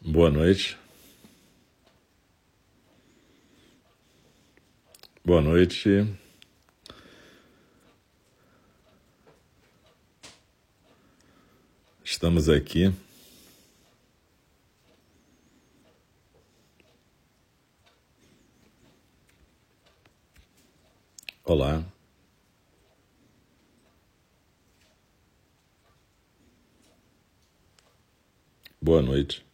Boa noite. Boa noite. Estamos aqui. Olá. Boa noite.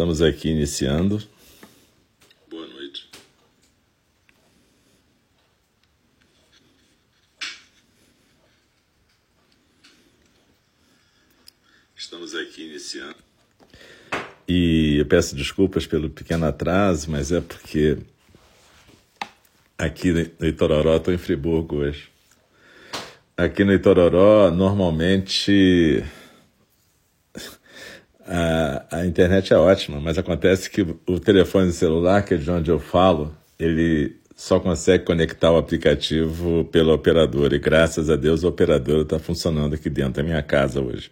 Estamos aqui iniciando. Boa noite. Estamos aqui iniciando. E eu peço desculpas pelo pequeno atraso, mas é porque aqui no Itororó, estou em Friburgo hoje. Aqui no Itororó, normalmente a, a internet é ótima, mas acontece que o telefone celular, que é de onde eu falo, ele só consegue conectar o aplicativo pela operadora. E graças a Deus a operadora está funcionando aqui dentro da minha casa hoje.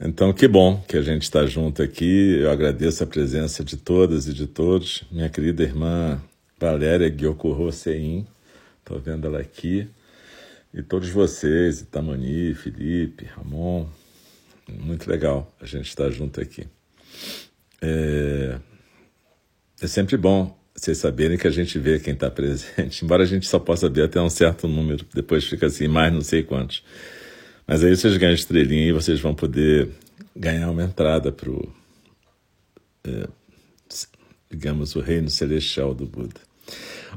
Então, que bom que a gente está junto aqui. Eu agradeço a presença de todas e de todos. Minha querida irmã Valéria Gyokuro Sein, estou vendo ela aqui. E todos vocês, Itamani, Felipe, Ramon, muito legal a gente estar junto aqui. É, é sempre bom vocês saberem que a gente vê quem está presente, embora a gente só possa ver até um certo número, depois fica assim, mais não sei quantos. Mas aí vocês ganham estrelinha e vocês vão poder ganhar uma entrada para o, é, digamos, o reino celestial do Buda.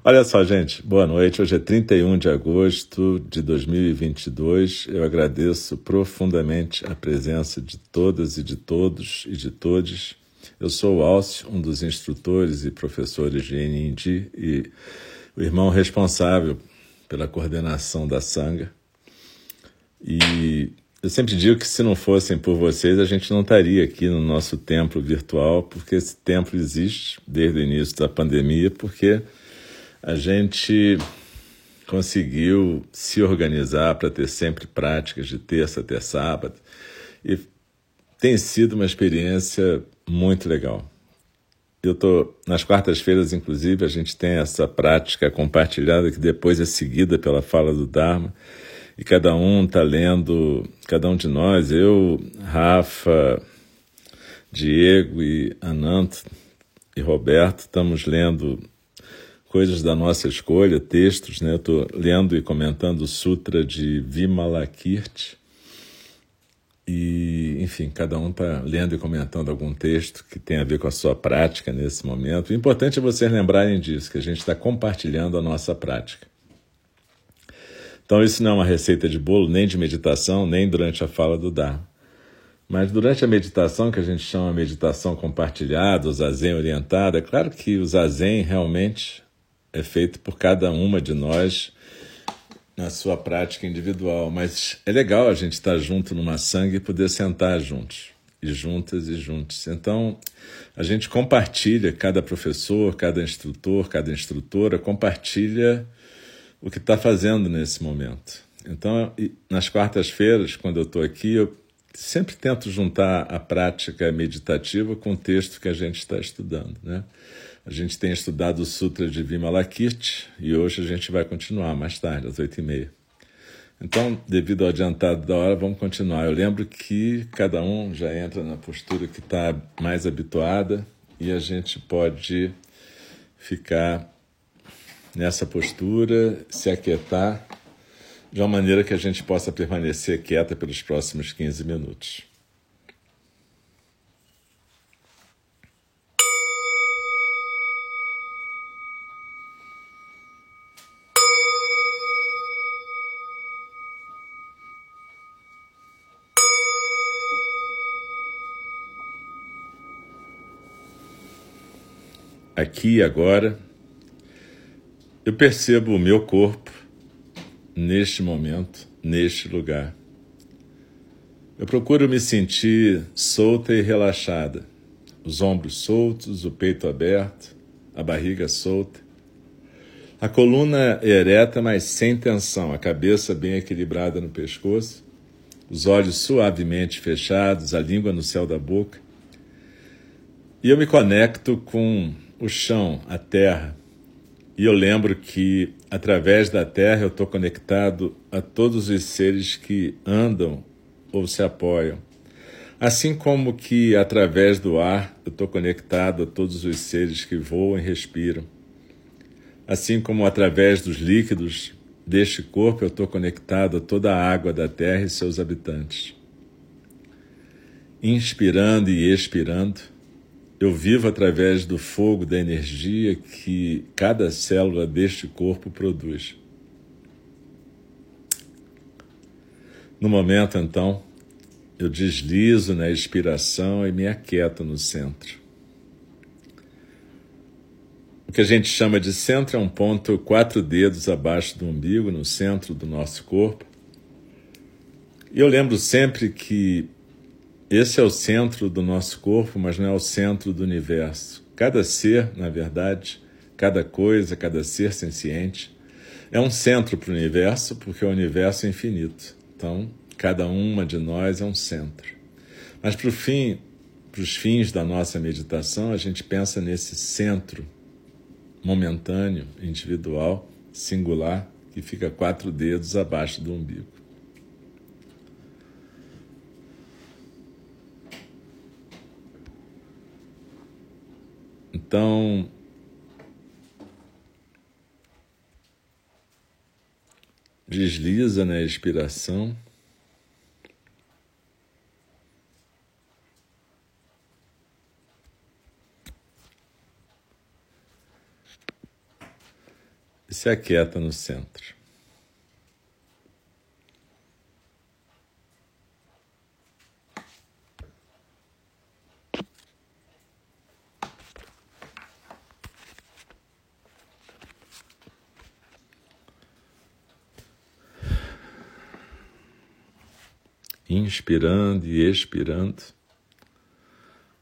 Olha só, gente, boa noite. Hoje é 31 de agosto de 2022. Eu agradeço profundamente a presença de todas e de todos e de todes. Eu sou o Alcio, um dos instrutores e professores de NINDI e o irmão responsável pela coordenação da Sangha. E eu sempre digo que se não fossem por vocês, a gente não estaria aqui no nosso templo virtual, porque esse templo existe desde o início da pandemia, porque a gente conseguiu se organizar para ter sempre práticas de terça até sábado e tem sido uma experiência muito legal. Eu tô nas quartas-feiras, inclusive, a gente tem essa prática compartilhada que depois é seguida pela fala do Dharma e cada um está lendo, cada um de nós, eu, Rafa, Diego e Ananto e Roberto, estamos lendo coisas da nossa escolha, textos, né? Estou lendo e comentando o Sutra de Vimalakirti. E, enfim, cada um está lendo e comentando algum texto que tem a ver com a sua prática nesse momento. O importante é vocês lembrarem disso, que a gente está compartilhando a nossa prática. Então, isso não é uma receita de bolo, nem de meditação, nem durante a fala do Dharma. Mas durante a meditação, que a gente chama meditação compartilhada, o zazen orientado, é claro que o zazen realmente é feito por cada uma de nós na sua prática individual, mas é legal a gente estar junto numa sangue e poder sentar juntos, e juntas e juntos. Então, a gente compartilha, cada professor, cada instrutor, cada instrutora compartilha o que está fazendo nesse momento. Então, nas quartas-feiras, quando eu estou aqui, eu sempre tento juntar a prática meditativa com o texto que a gente está estudando, né? A gente tem estudado o Sutra de Vimalakirti e hoje a gente vai continuar mais tarde, às oito e meia. Então, devido ao adiantado da hora, vamos continuar. Eu lembro que cada um já entra na postura que está mais habituada e a gente pode ficar nessa postura, se aquietar, de uma maneira que a gente possa permanecer quieta pelos próximos 15 minutos. Aqui e agora, eu percebo o meu corpo neste momento, neste lugar. Eu procuro me sentir solta e relaxada, os ombros soltos, o peito aberto, a barriga solta. A coluna ereta, mas sem tensão, a cabeça bem equilibrada no pescoço, os olhos suavemente fechados, a língua no céu da boca. E eu me conecto com o chão, a terra. E eu lembro que, através da terra, eu estou conectado a todos os seres que andam ou se apoiam. Assim como que, através do ar, eu estou conectado a todos os seres que voam e respiram assim como através dos líquidos deste corpo eu estou conectado a toda a água da terra e seus habitantes. Inspirando e expirando, eu vivo através do fogo da energia que cada célula deste corpo produz. No momento, então, eu deslizo na expiração e me aquieto no centro. O que a gente chama de centro é um ponto quatro dedos abaixo do umbigo, no centro do nosso corpo. E eu lembro sempre que esse é o centro do nosso corpo, mas não é o centro do universo. Cada ser, na verdade, cada coisa, cada ser senciente, é um centro para o universo, porque o universo é infinito. Então, cada uma de nós é um centro. Mas para o fim, para os fins da nossa meditação, a gente pensa nesse centro momentâneo, individual, singular, que fica quatro dedos abaixo do umbigo. Então, desliza na expiração. e se aquieta no centro. Inspirando e expirando,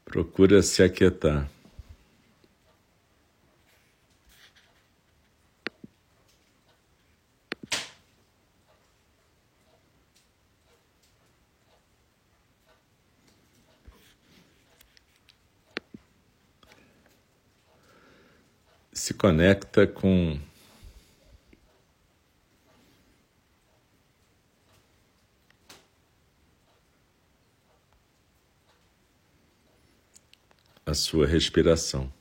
procura se aquietar. se conecta com a sua respiração.